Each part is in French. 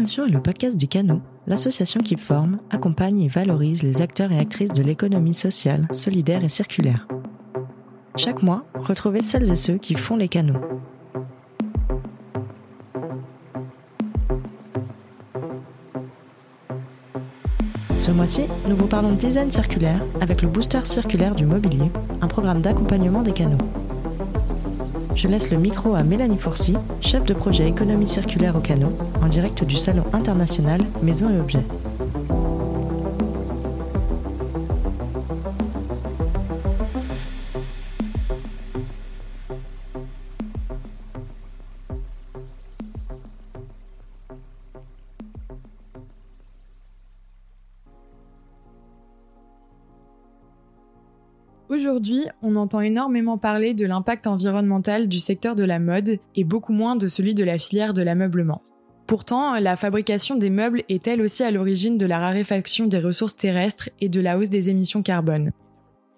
Est le podcast du Canot, l'association qui forme, accompagne et valorise les acteurs et actrices de l'économie sociale, solidaire et circulaire. Chaque mois, retrouvez celles et ceux qui font les canaux. Ce mois-ci, nous vous parlons de design circulaire avec le booster circulaire du mobilier, un programme d'accompagnement des canaux. Je laisse le micro à Mélanie Fourcy, chef de projet économie circulaire au canot, en direct du Salon international Maison et Objets. Aujourd'hui, on entend énormément parler de l'impact environnemental du secteur de la mode et beaucoup moins de celui de la filière de l'ameublement. Pourtant, la fabrication des meubles est elle aussi à l'origine de la raréfaction des ressources terrestres et de la hausse des émissions carbone.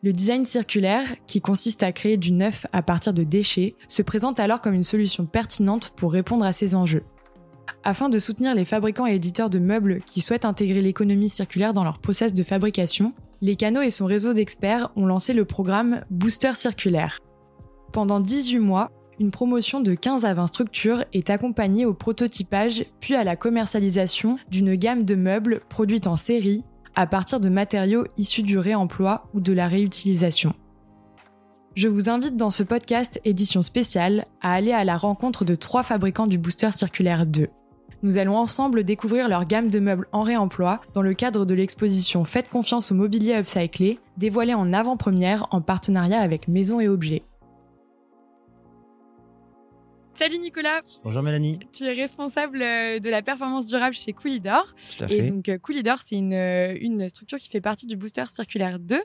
Le design circulaire, qui consiste à créer du neuf à partir de déchets, se présente alors comme une solution pertinente pour répondre à ces enjeux. Afin de soutenir les fabricants et éditeurs de meubles qui souhaitent intégrer l'économie circulaire dans leur process de fabrication, les canaux et son réseau d'experts ont lancé le programme Booster Circulaire. Pendant 18 mois, une promotion de 15 à 20 structures est accompagnée au prototypage puis à la commercialisation d'une gamme de meubles produites en série à partir de matériaux issus du réemploi ou de la réutilisation. Je vous invite dans ce podcast édition spéciale à aller à la rencontre de trois fabricants du Booster Circulaire 2 nous allons ensemble découvrir leur gamme de meubles en réemploi dans le cadre de l'exposition Faites confiance au mobilier upcyclé, dévoilée en avant-première en partenariat avec Maison et Objets. Salut Nicolas. Bonjour Mélanie. Tu es responsable euh, de la performance durable chez Coolidor. Tout à fait. Et donc euh, Coolidor, c'est une, euh, une structure qui fait partie du Booster Circulaire 2.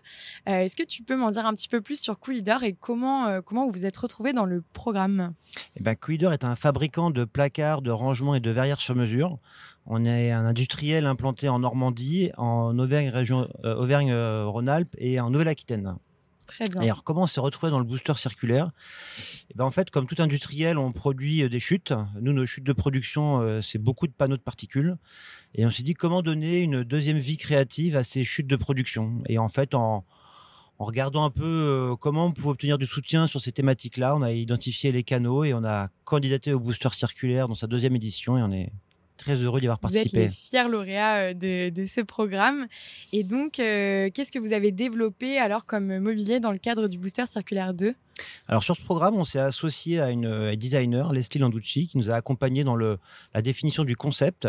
Est-ce que tu peux m'en dire un petit peu plus sur Coolidor et comment, comment vous vous êtes retrouvé dans le programme? Eh ben, Coolidor est un fabricant de placards, de rangements et de verrières sur mesure. On est un industriel implanté en Normandie, en Auvergne, Auvergne-Rhône-Alpes et en Nouvelle-Aquitaine. Et alors, comment on s'est retrouvé dans le booster circulaire? Et ben, En fait, comme tout industriel, on produit euh, des chutes. Nous, nos chutes de production, euh, c'est beaucoup de panneaux de particules. Et on s'est dit comment donner une deuxième vie créative à ces chutes de production? Et en fait, en, en regardant un peu euh, comment on pouvait obtenir du soutien sur ces thématiques-là, on a identifié les canaux et on a candidaté au booster circulaire dans sa deuxième édition et on est très heureux d'y avoir participé. Vous êtes les fiers lauréats de, de, ce programme. Et donc, euh, qu'est-ce que vous avez développé alors comme mobilier dans le cadre du Booster Circulaire 2 alors sur ce programme, on s'est associé à une designer, Leslie Landucci, qui nous a accompagnés dans le, la définition du concept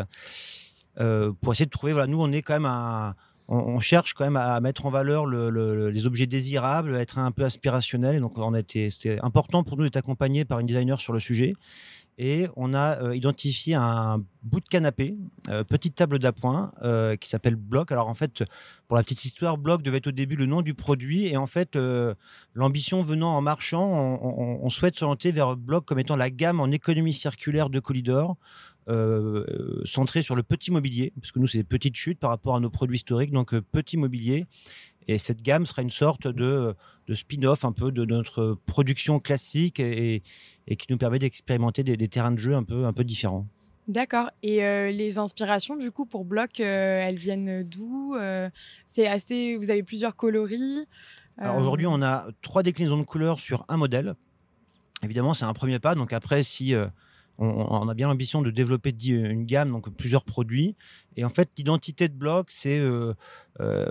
euh, pour essayer de trouver. Voilà, nous, on est quand même un, on, cherche quand même à mettre en valeur le, les objets désirables, à être un peu aspirationnel. Et donc, on a été, c'était important pour nous d'être accompagnés par une designer sur le sujet et on a euh, identifié un bout de canapé, euh, petite table d'appoint euh, qui s'appelle Bloc. Alors en fait, pour la petite histoire, Bloc devait être au début le nom du produit et en fait, l'ambition venant en marchant, on, souhaite s'orienter vers Bloc comme étant la gamme en économie circulaire de Colidor. centrée sur le petit mobilier, parce que nous, c'est des petites chutes par rapport à nos produits historiques, donc petit mobilier. Et cette gamme sera une sorte de, de spin-off un peu de notre production classique et, et qui nous permet d'expérimenter des, terrains de jeu un peu, un peu différents. D'accord. Et euh, les inspirations, du coup, pour Bloc, euh, elles viennent d'où euh, C'est assez. Vous avez plusieurs coloris. Alors aujourd'hui, on a trois déclinaisons de couleurs sur un modèle. Évidemment, c'est un premier pas. Donc après, si on, a bien l'ambition de développer une gamme, donc plusieurs produits. Et en fait, l'identité de bloc, c'est euh, euh,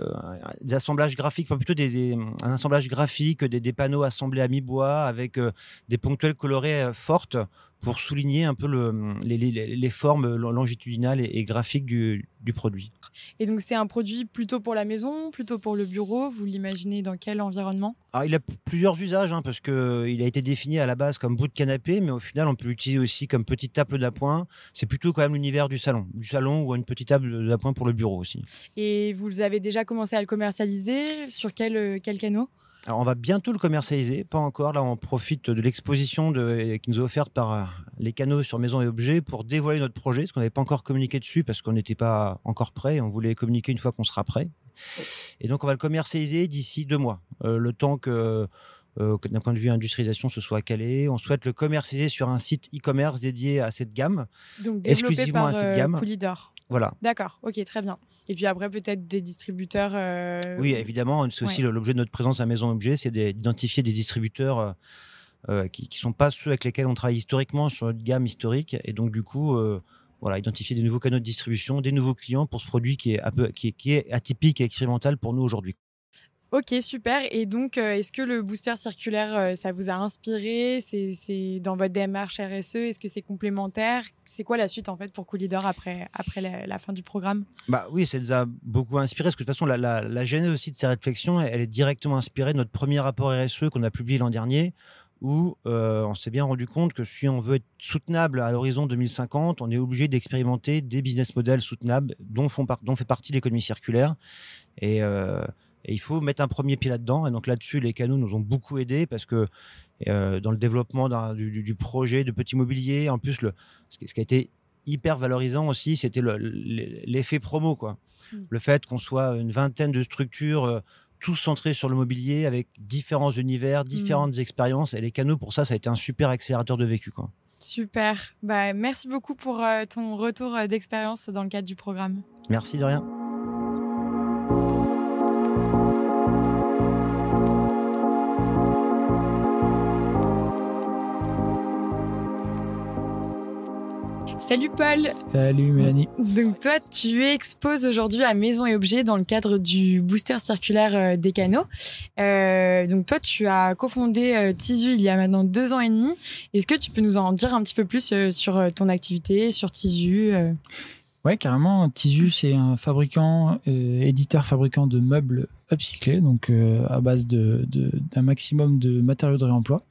des assemblages graphiques, enfin plutôt des, un assemblage graphique, des, panneaux assemblés à mi-bois avec euh, des ponctuels colorés fortes pour souligner un peu le, les, formes longitudinales et, graphiques du, produit. Et donc c'est un produit plutôt pour la maison, plutôt pour le bureau? Vous l'imaginez dans quel environnement? Alors, Il a plusieurs usages hein, parce qu'il a été défini à la base comme bout de canapé, mais au final on peut l'utiliser aussi comme petite table d'appoint. C'est plutôt quand même l'univers du salon, du salon ou une petite table d'appoint pour le bureau aussi. Et vous avez déjà commencé à le commercialiser sur quel, quel canot? Alors, on va bientôt le commercialiser, pas encore. Là, on profite de l'exposition qui nous est offerte par euh, les canaux sur Maison et Objets pour dévoiler notre projet, parce qu'on n'avait pas encore communiqué dessus, parce qu'on n'était pas encore prêt. On voulait communiquer une fois qu'on sera prêt. Et donc, on va le commercialiser d'ici deux mois, euh, le temps que d'un point de vue industrialisation, ce soit calé. On souhaite le commercialiser sur un site e-commerce dédié à cette gamme. Donc exclusivement à cette gamme. Coolidor. Voilà. D'accord, ok, très bien. Et puis après, peut-être des distributeurs. Oui, évidemment. C'est aussi l'objet de notre présence à Maison Objet, c'est d'identifier des distributeurs qui ne sont pas ceux avec lesquels on travaille historiquement sur notre gamme historique. Et donc, du coup, voilà, identifier des nouveaux canaux de distribution, des nouveaux clients pour ce produit qui est, un peu, qui est, atypique et expérimental pour nous aujourd'hui. Ok, super. Et donc, euh, est-ce que le booster circulaire, euh, ça vous a inspiré? C'est dans votre démarche RSE Est-ce que c'est complémentaire? C'est quoi la suite en fait pour Coolidor après, après la, fin du programme? Bah oui, ça nous a beaucoup inspiré parce que de toute façon, la, la, genèse aussi de ces réflexions, elle est directement inspirée de notre premier rapport RSE qu'on a publié l'an dernier où euh, on s'est bien rendu compte que si on veut être soutenable à l'horizon 2050, on est obligé d'expérimenter des business models soutenables dont, font dont fait partie l'économie circulaire. Euh, et, il faut mettre un premier pied là-dedans. Et donc là-dessus, les canaux nous ont beaucoup aidés parce que euh, dans le développement du, projet de petit mobilier, en plus, le, ce, qui a été hyper valorisant aussi, c'était l'effet promo. Quoi. Mmh. Le fait qu'on soit une vingtaine de structures tous centrés sur le mobilier avec différents univers, mmh. différentes expériences. Et les canaux, pour ça, ça a été un super accélérateur de vécu. Quoi. Super. Bah, merci beaucoup pour euh, ton retour euh, d'expérience dans le cadre du programme. Merci de rien. Salut Paul. Salut Mélanie. Donc toi, tu exposes aujourd'hui à Maison et Objets dans le cadre du booster circulaire euh, des canaux. Euh, donc toi, tu as cofondé euh, Tisu il y a maintenant deux ans et demi. Est-ce que tu peux nous en dire un petit peu plus sur ton activité, sur Tisu Ouais, carrément. Tisu, c'est un fabricant, éditeur fabricant de meubles upcyclé, donc euh, à base d'un de, maximum de matériaux de réemploi.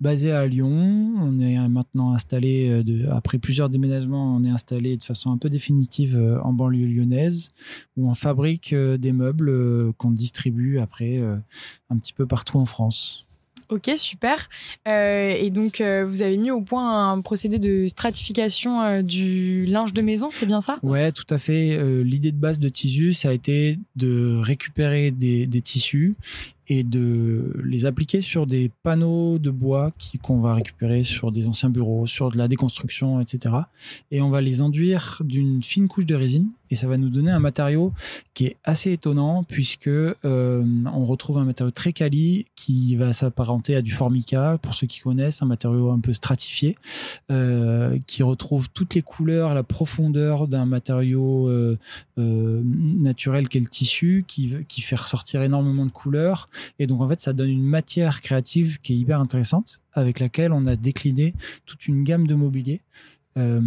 Basé à Lyon, on est maintenant installé, euh, de, après plusieurs déménagements, on est installé de façon un peu définitive euh, en banlieue lyonnaise, où on fabrique des meubles qu'on distribue après un petit peu partout en France. Ok, super. Euh, et donc, euh, vous avez mis au point un procédé de stratification euh, du linge de maison, c'est bien ça? Ouais, tout à fait. L'idée de base de Tissu, ça a été de récupérer des tissus et de les appliquer sur des panneaux de bois qu'on va récupérer sur des anciens bureaux, sur de la déconstruction, etc. Et on va les enduire d'une fine couche de résine et ça va nous donner un matériau qui est assez étonnant puisque euh, on retrouve un matériau très quali qui va s'apparenter à du formica pour ceux qui connaissent, un matériau un peu stratifié euh, qui retrouve toutes les couleurs, la profondeur d'un matériau euh, naturel qu'est le tissu, qui, qui fait ressortir énormément de couleurs et donc, en fait, ça donne une matière créative qui est hyper intéressante, avec laquelle on a décliné toute une gamme de mobilier euh,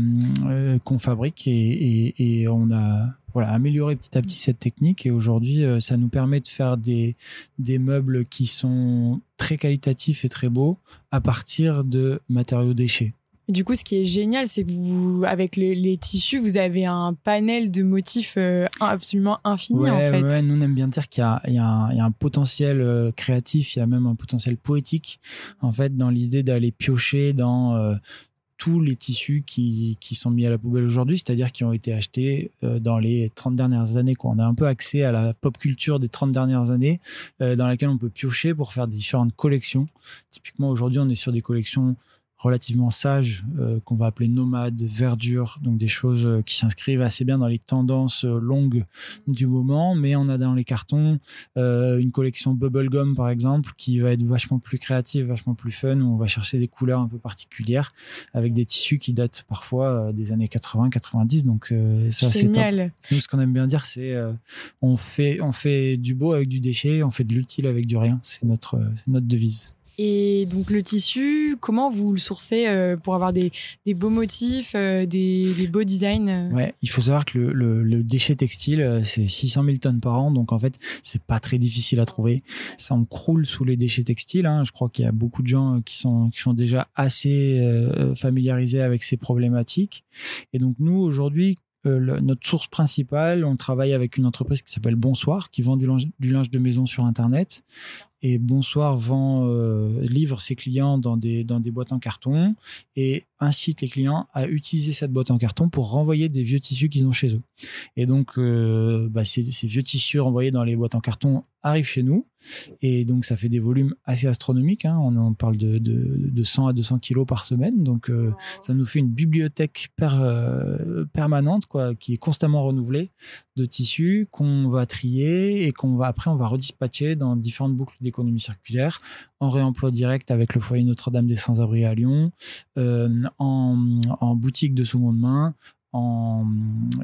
euh, qu'on fabrique et, on a amélioré petit à petit cette technique. Et aujourd'hui, euh, ça nous permet de faire des meubles qui sont très qualitatifs et très beaux à partir de matériaux déchets. Du coup, ce qui est génial, c'est que vous, avec les tissus, vous avez un panel de motifs euh, absolument infini, en fait. Ouais, nous, on aime bien dire qu'il y, y, a un potentiel euh, créatif, il y a même un potentiel poétique, en fait, dans l'idée d'aller piocher dans euh, tous les tissus qui, qui, sont mis à la poubelle aujourd'hui, c'est-à-dire qui ont été achetés dans les 30 dernières années. Quoi. On a un peu accès à la pop culture des 30 dernières années, dans laquelle on peut piocher pour faire différentes collections. Typiquement, aujourd'hui, on est sur des collections relativement sage euh, qu'on va appeler nomade, verdure, donc des choses euh, qui s'inscrivent assez bien dans les tendances euh, longues du moment. Mais on a dans les cartons une collection bubblegum par exemple qui va être vachement plus créative, vachement plus fun. Où on va chercher des couleurs un peu particulières avec des tissus qui datent parfois des années 80-90. Donc ça c'est top. Nous ce qu'on aime bien dire c'est on fait on fait du beau avec du déchet, on fait de l'utile avec du rien. C'est notre notre devise. Et donc le tissu, comment vous le sourcez euh, pour avoir des, beaux motifs, euh, des, beaux designs euh Ouais, il faut savoir que le, déchet textile, c'est 600 000 tonnes par an, donc en fait, c'est pas très difficile à trouver. Ça en croule sous les déchets textiles. Hein. Je crois qu'il y a beaucoup de gens qui sont, déjà assez familiarisés avec ces problématiques. Et donc nous, aujourd'hui, notre source principale, on travaille avec une entreprise qui s'appelle Bonsoir, qui vend du linge de maison sur Internet. Et Bonsoir vend, euh, livre ses clients dans des, dans des boîtes en carton et incite les clients à utiliser cette boîte en carton pour renvoyer des vieux tissus qu'ils ont chez eux. Et donc, euh, bah, ces, ces, vieux tissus renvoyés dans les boîtes en carton arrivent chez nous. Et donc, ça fait des volumes assez astronomiques. Hein. On parle de, de, de, 100 à 200 kilos par semaine. Donc, euh, ça nous fait une bibliothèque per, permanente, quoi, qui est constamment renouvelée de tissus qu'on va trier et qu'on va après, on va redispatcher dans différentes boucles d'économie circulaire en réemploi direct avec le foyer Notre-Dame des Sans-Abri à Lyon, euh, en, en boutique de seconde main, en,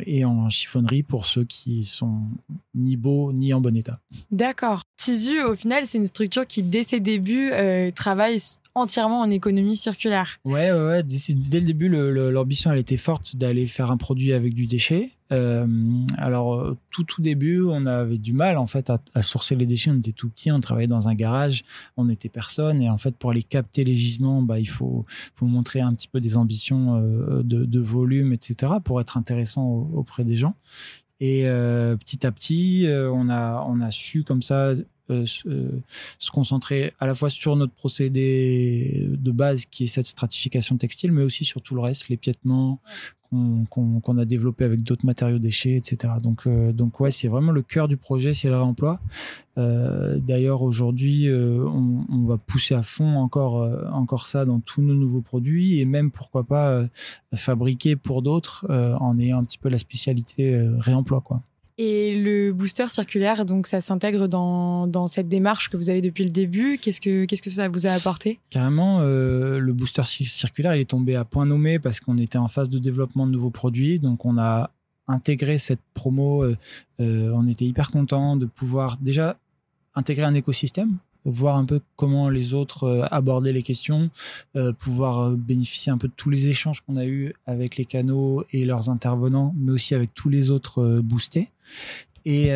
et en chiffonnerie pour ceux qui sont ni beaux ni en bon état. D'accord. Tisu, au final, c'est une structure qui, dès ses débuts, euh, travaille entièrement en économie circulaire. Ouais, ouais. Dès, le début, l'ambition, elle était forte d'aller faire un produit avec du déchet. Euh, alors, euh, tout, tout début, on avait du mal, en fait, à, sourcer les déchets. On était tout petit, on travaillait dans un garage, on n'était personne. Et en fait, pour aller capter les gisements, bah, il faut, montrer un petit peu des ambitions euh, de, volume, etc., pour être intéressant auprès des gens. Et petit à petit, on a su comme ça euh, se concentrer à la fois sur notre procédé de base qui est cette stratification textile, mais aussi sur tout le reste, l'épiètement qu'on qu a développé avec d'autres matériaux déchets, etc. Donc, euh, donc ouais, c'est vraiment le cœur du projet, c'est le réemploi. Euh, D'ailleurs, aujourd'hui, euh, on, on, va pousser à fond encore, euh, encore ça dans tous nos nouveaux produits et même pourquoi pas fabriquer pour d'autres en ayant un petit peu la spécialité réemploi, quoi. Et le booster circulaire, donc ça s'intègre dans, dans, cette démarche que vous avez depuis le début. Qu'est-ce que, ça vous a apporté? Carrément, euh, le booster circulaire, il est tombé à point nommé parce qu'on était en phase de développement de nouveaux produits. Donc on a intégré cette promo. Euh, euh, on était hyper content de pouvoir déjà intégrer un écosystème voir un peu comment les autres euh, abordaient les questions, euh, pouvoir euh, bénéficier un peu de tous les échanges qu'on a eu avec les canaux et leurs intervenants, mais aussi avec tous les autres boostés. Et,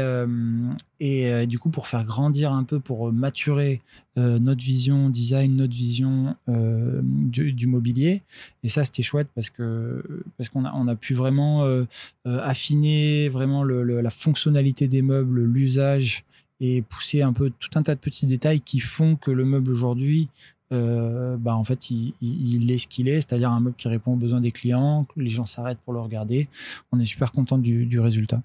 et du coup, pour faire grandir un peu, pour maturer notre vision design, notre vision du, mobilier. Et ça, c'était chouette parce que parce qu'on a on a pu vraiment affiner vraiment la fonctionnalité des meubles, l'usage et pousser un peu tout un tas de petits détails qui font que le meuble aujourd'hui euh, bah en fait, il, il, est ce qu'il est, c'est-à-dire un meuble qui répond aux besoins des clients, les gens s'arrêtent pour le regarder. On est super content du, du résultat.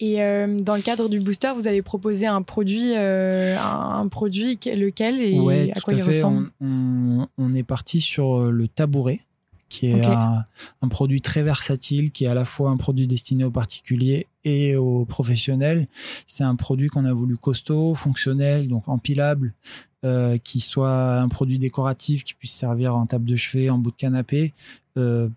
Et euh, dans le cadre du booster, vous avez proposé un produit, euh, un produit lequel et ouais, à quoi à il ressemble? On, on, on, est parti sur le tabouret qui est okay. un, un, produit très versatile, qui est à la fois un produit destiné aux particuliers et aux professionnels. C'est un produit qu'on a voulu costaud, fonctionnel, donc empilable, euh, qui soit un produit décoratif, qui puisse servir en table de chevet, en bout de canapé. Euh,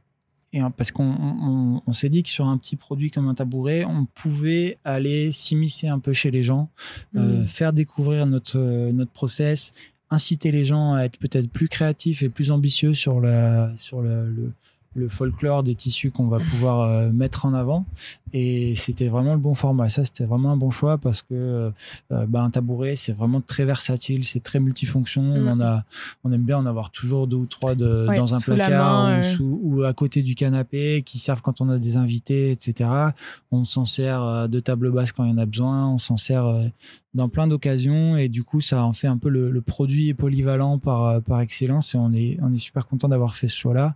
et parce qu'on on, on s'est dit que sur un petit produit comme un tabouret, on pouvait aller s'immiscer un peu chez les gens, mmh. euh, faire découvrir notre notre process, inciter les gens à être peut-être plus créatifs et plus ambitieux sur la sur le, le folklore des tissus qu'on va pouvoir euh, mettre en avant. Et c'était vraiment le bon format. Ça c'était vraiment un bon choix parce que euh, bah, un tabouret c'est vraiment très versatile c'est très multifonction. Mmh. on a on aime bien en avoir toujours deux ou trois de, ouais, dans un placard main, ou, euh... sous, ou à côté du canapé qui servent quand on a des invités etc on s'en sert euh, de table basse quand il y en a besoin. On s'en sert euh, dans plein d'occasions. Et du coup ça en fait un peu le, le produit polyvalent par, euh, par excellence. Et on est, on est super content d'avoir fait ce choix là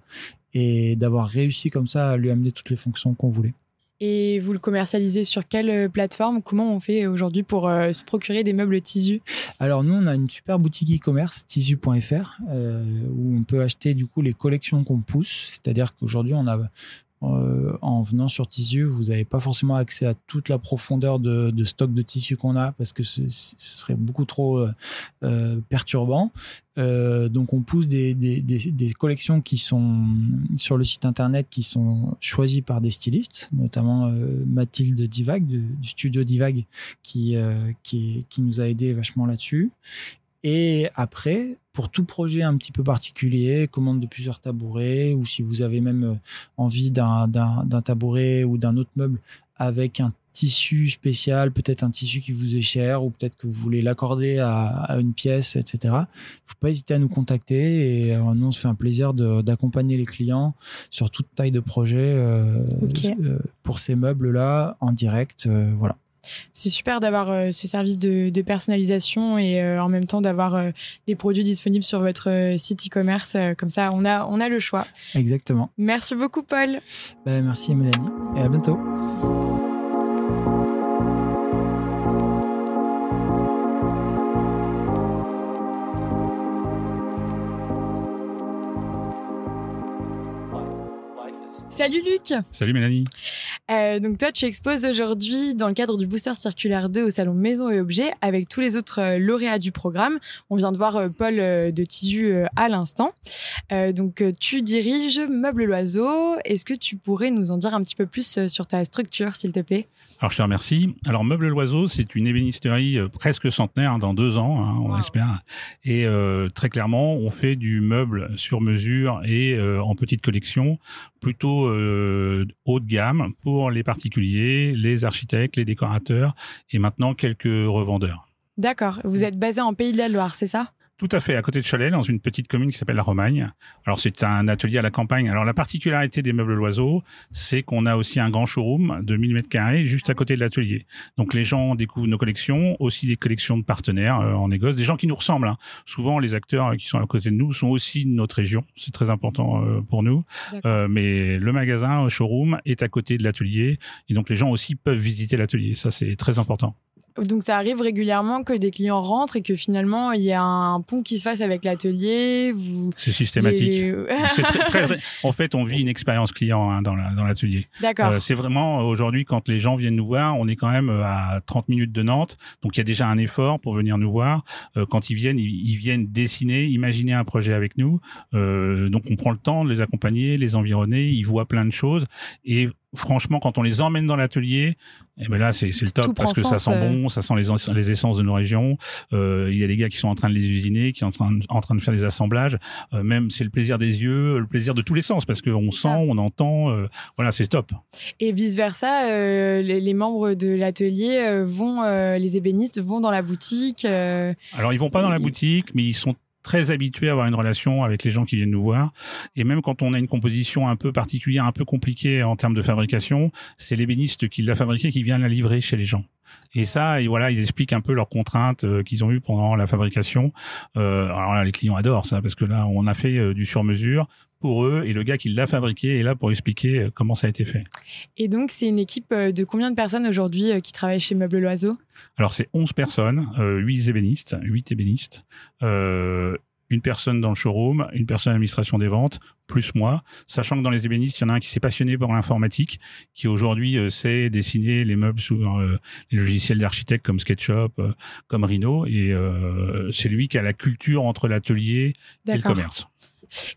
et d'avoir réussi comme ça à lui amener toutes les fonctions qu'on voulait. Et vous le commercialisez sur quelle euh, plateforme? Comment on fait aujourd'hui pour euh, se procurer des meubles Tisu Alors nous, on a une super boutique e-commerce, tisu.fr, euh, où on peut acheter du coup les collections qu'on pousse. C'est-à-dire qu'aujourd'hui, on a euh, en venant sur tissu, vous n'avez pas forcément accès à toute la profondeur de, stock de tissu qu'on a parce que ce, serait beaucoup trop euh, euh, perturbant. donc on pousse des, collections qui sont sur le site internet qui sont choisies par des stylistes, notamment Mathilde Divag du, studio Divag qui, qui, qui nous a aidé vachement là-dessus. Et après, pour tout projet un petit peu particulier, commande de plusieurs tabourets, ou si vous avez même envie d'un tabouret ou d'un autre meuble avec un tissu spécial, peut-être un tissu qui vous est cher, ou peut-être que vous voulez l'accorder à, à, une pièce, etc. Il ne faut pas hésiter à nous contacter et euh, nous, on se fait un plaisir d'accompagner les clients sur toute taille de projet euh, okay. euh, pour ces meubles-là en direct. voilà. C'est super d'avoir euh, ce service de, personnalisation et euh, en même temps d'avoir euh, des produits disponibles sur votre site e-commerce. comme ça, on a, on a le choix. Exactement. Merci beaucoup, Paul. Bah, merci, Mélanie. Et à bientôt. Salut Luc. Salut Mélanie. Euh, donc toi, tu exposes aujourd'hui dans le cadre du Booster Circulaire 2 au Salon Maison et Objets avec tous les autres euh, lauréats du programme. On vient de voir euh, Paul de Tisu à l'instant. donc tu diriges Meuble Loiseau. Est-ce que tu pourrais nous en dire un petit peu plus sur ta structure, s'il te plaît? Alors je te remercie. Alors Meuble Loiseau, c'est une ébénisterie presque centenaire hein, dans deux ans, hein, on espère. Et très clairement, on fait du meuble sur mesure et en petite collection, plutôt haut de gamme pour les particuliers, les architectes, les décorateurs et maintenant quelques revendeurs. D'accord. Vous êtes basé en Pays de la Loire, c'est ça? Tout à fait, à côté de Cholet, dans une petite commune qui s'appelle la Romagne. Alors c'est un atelier à la campagne. Alors la particularité des meubles loiseaux, c'est qu'on a aussi un grand showroom de 1000 mètres carrés juste à côté de l'atelier. Donc les gens découvrent nos collections, aussi des collections de partenaires euh, en négoce, des gens qui nous ressemblent. Hein. Souvent les acteurs qui sont à côté de nous sont aussi de notre région. C'est très important euh, pour nous. Euh, mais le magasin, le showroom est à côté de l'atelier et donc les gens aussi peuvent visiter l'atelier. Ça c'est très important. Donc ça arrive régulièrement que des clients rentrent et que finalement il y a un pont qui se fasse avec l'atelier. Vous... C'est systématique. En fait, on vit une expérience client hein, dans l'atelier. D'accord. Euh, c'est vraiment aujourd'hui quand les gens viennent nous voir, on est quand même euh, à 30 minutes de Nantes, donc il y a déjà un effort pour venir nous voir. Euh, quand ils viennent, ils, viennent dessiner, imaginer un projet avec nous. donc on prend le temps de les accompagner, les environner, ils voient plein de choses et franchement, quand on les emmène dans l'atelier, et eh ben là, c'est le top parce que ça sent bon, ça sent les, les essences de nos régions. Euh, il y a des gars qui sont en train de les usiner, qui sont en train, en train de faire des assemblages. Euh, même, c'est le plaisir des yeux, le plaisir de tous les sens parce qu'on sent, ah. on entend. Euh, voilà, c'est top. Et vice versa, les, les, membres de l'atelier vont, les ébénistes vont dans la boutique. Alors, ils vont pas dans la boutique, mais ils sont très habitué à avoir une relation avec les gens qui viennent nous voir. Et même quand on a une composition un peu particulière, un peu compliquée en termes de fabrication, c'est l'ébéniste qui l'a fabriqué qui vient la livrer chez les gens. Et ça, et voilà, ils expliquent un peu leurs contraintes euh, qu'ils ont eues pendant la fabrication. Euh, alors là, les clients adorent ça parce que là, on a fait euh, du sur-mesure pour eux et le gars qui l'a fabriqué est là pour expliquer euh, comment ça a été fait. Et donc, c'est une équipe de combien de personnes aujourd'hui qui travaillent chez Meuble Loiseau? Alors, c'est 11 personnes, 8 ébénistes, 8 ébénistes une personne dans le showroom, une personne à l'administration des ventes, plus moi, sachant que dans les ébénistes, il y en a un qui s'est passionné pour l'informatique, qui aujourd'hui euh, sait dessiner les meubles sur euh, les logiciels d'architecte comme SketchUp, euh, comme Rhino, et c'est lui qui a la culture entre l'atelier et le commerce.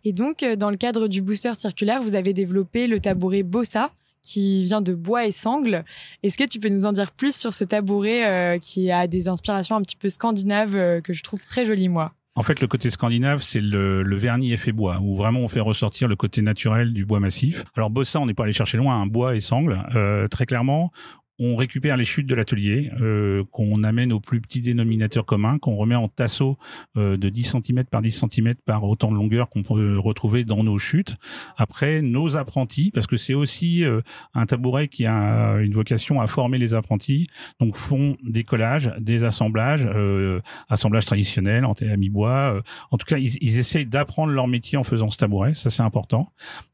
Et donc, dans le cadre du booster circulaire, vous avez développé le tabouret Bossa, qui vient de bois et sangle. Est-ce que tu peux nous en dire plus sur ce tabouret qui a des inspirations un petit peu scandinaves que je trouve très joli moi? En fait, le côté scandinave, c'est le, vernis effet bois, où vraiment on fait ressortir le côté naturel du bois massif. Alors Bossa, on n'est pas allé chercher loin, un bois et sangle. Euh, très clairement, on récupère les chutes de l'atelier euh, qu'on amène au plus petit dénominateur commun, qu'on remet en tasseau euh, de 10 cm par 10 cm par autant de longueur qu'on peut retrouver dans nos chutes. Après, nos apprentis, parce que c'est aussi euh, un tabouret qui a une vocation à former les apprentis, donc font des collages, des assemblages, euh, assemblages traditionnels en mi-bois. en tout cas, ils, ils essayent d'apprendre leur métier en faisant ce tabouret, ça c'est important.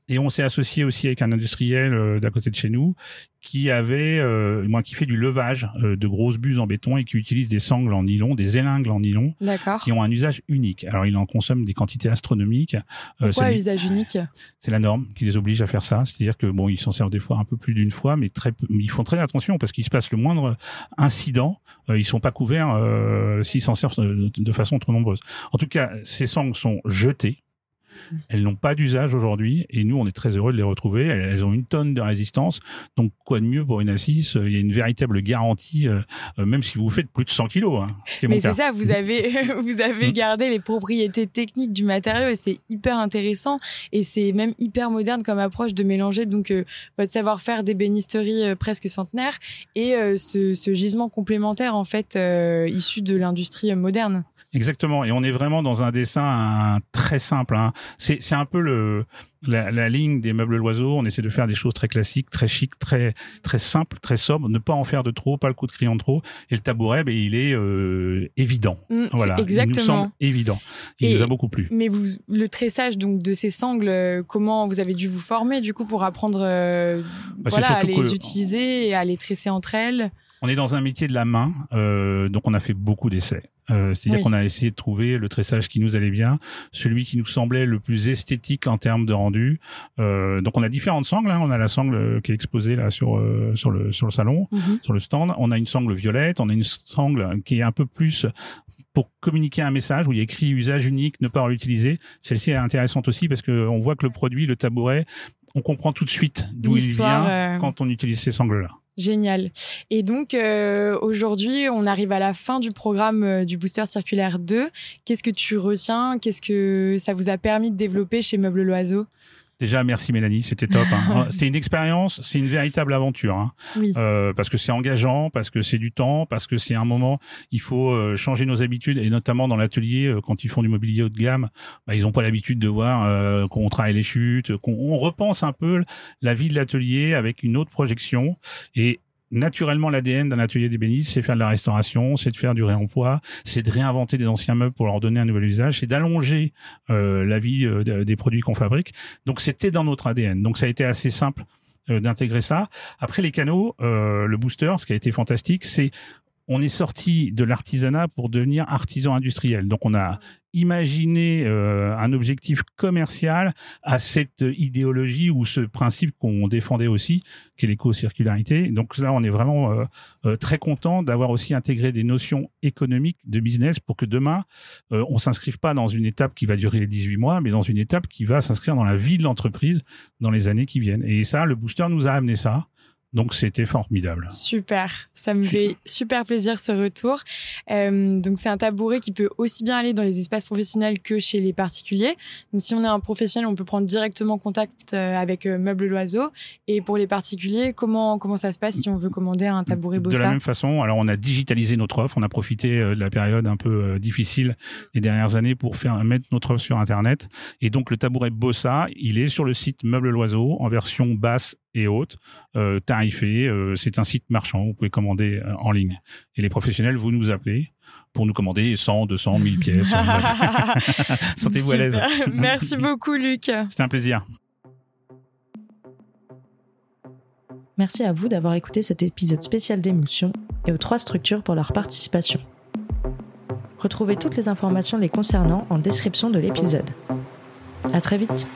Et on s'est associé aussi avec un industriel euh, d'à côté de chez nous qui avait, euh, moi, qui fait du levage euh, de grosses buses en béton et qui utilise des sangles en nylon, des élingles en nylon, qui ont un usage unique. Alors, il en consomme des quantités astronomiques. Pourquoi usage unique? C'est la norme qui les oblige à faire ça. C'est-à-dire que bon, ils s'en servent des fois un peu plus d'une fois, mais très, ils font très attention parce qu'il se passe le moindre incident, ils sont pas couverts s'ils s'en servent de façon trop nombreuse. En tout cas, ces sangles sont jetées elles n'ont pas d'usage aujourd'hui et nous, on est très heureux de les retrouver. Elles, ont une tonne de résistance. Donc, quoi de mieux pour une assise Il y a une véritable garantie, euh, euh, même si vous faites plus de 100 kilos. Hein, Mais c'est ça, vous avez, vous avez mm. gardé les propriétés techniques du matériau et c'est hyper intéressant. Et c'est même hyper moderne comme approche de mélanger donc euh, votre savoir-faire d'ébénisterie presque centenaire et ce, ce, gisement complémentaire en fait issu de l'industrie moderne. Exactement. Et on est vraiment dans un dessin très simple. Hein. C'est un peu le, la, ligne des meubles loiseaux. On essaie de faire des choses très classiques, très chic, très très simples, très sobres. Ne pas en faire de trop, pas le coup de crayon de trop. Et le tabouret, ben, il est euh, évident. Mm, voilà. Exactement. Il nous semble évident. Il nous a beaucoup plu. Mais vous, le tressage donc de ces sangles, euh, comment vous avez dû vous former du coup pour apprendre euh, bah, voilà, à les utiliser et à les tresser entre elles? On est dans un métier de la main, euh, donc on a fait beaucoup d'essais. Euh, c'est-à-dire qu'on a essayé de trouver le tressage qui nous allait bien, celui qui nous semblait le plus esthétique en termes de rendu. Euh, donc on a différentes sangles. Hein. On a la sangle qui est exposée là sur sur le sur le salon, mhm. sur le stand. On a une sangle violette. On a une sangle qui est un peu plus pour communiquer un message où il y a écrit usage unique, ne pas réutiliser. Celle-ci est intéressante aussi parce que on voit que le produit, le tabouret, on comprend tout de suite d'où il vient quand on utilise ces sangles-là. Génial. Et donc euh, aujourd'hui, on arrive à la fin du programme euh, du Booster Circulaire 2. Qu'est-ce que tu retiens? Qu'est-ce que ça vous a permis de développer chez Meubles Loiseau? Déjà, merci Mélanie, c'était top. Hein. c'était une expérience, c'est une véritable aventure. Hein. Euh, parce que c'est engageant, parce que c'est du temps, parce que c'est un moment, il faut euh, changer nos habitudes, et notamment dans l'atelier, euh, quand ils font du mobilier haut de gamme, bah, ils n'ont pas l'habitude de voir euh, qu'on travaille les chutes, qu'on repense un peu la vie de l'atelier avec une autre projection. Et naturellement l'ADN d'un atelier d'ébéniste, c'est faire de la restauration, c'est de faire du réemploi, c'est de réinventer des anciens meubles pour leur donner un nouvel usage, c'est d'allonger euh, la vie euh, des produits qu'on fabrique. Donc c'était dans notre ADN. Donc ça a été assez simple euh, d'intégrer ça. Après les canaux, le booster, ce qui a été fantastique, c'est on est sorti de l'artisanat pour devenir artisan industriel. Donc on a imaginé euh, un objectif commercial à cette idéologie ou ce principe qu'on défendait aussi, qui est l'éco-circularité. Donc là, on est vraiment euh, euh, très content d'avoir aussi intégré des notions économiques de business pour que demain, on s'inscrive pas dans une étape qui va durer les 18 mois, mais dans une étape qui va s'inscrire dans la vie de l'entreprise dans les années qui viennent. Et ça, le booster nous a amené ça. Donc c'était formidable. Super, ça me fait super plaisir ce retour. Euh, donc c'est un tabouret qui peut aussi bien aller dans les espaces professionnels que chez les particuliers. Donc si on est un professionnel, on peut prendre directement contact euh, avec euh, Meuble Loiseau. Et pour les particuliers, comment comment ça se passe si on veut commander un tabouret Bossa De la même façon, alors on a digitalisé notre offre, on a profité de la période un peu difficile des dernières années pour faire mettre notre offre sur internet. Et donc le tabouret Bossa, il est sur le site Meuble Loiseau en version basse et haute, euh, tarifé. Euh, c'est un site marchand, vous pouvez commander euh, en ligne. Et les professionnels, vous nous appelez pour nous commander 100, 200, 1000 pièces. Sentez-vous à l'aise. Merci beaucoup, Luc. C'était un plaisir. Merci à vous d'avoir écouté cet épisode spécial d'émulsion et aux trois structures pour leur participation. Retrouvez toutes les informations les concernant en description de l'épisode. À très vite.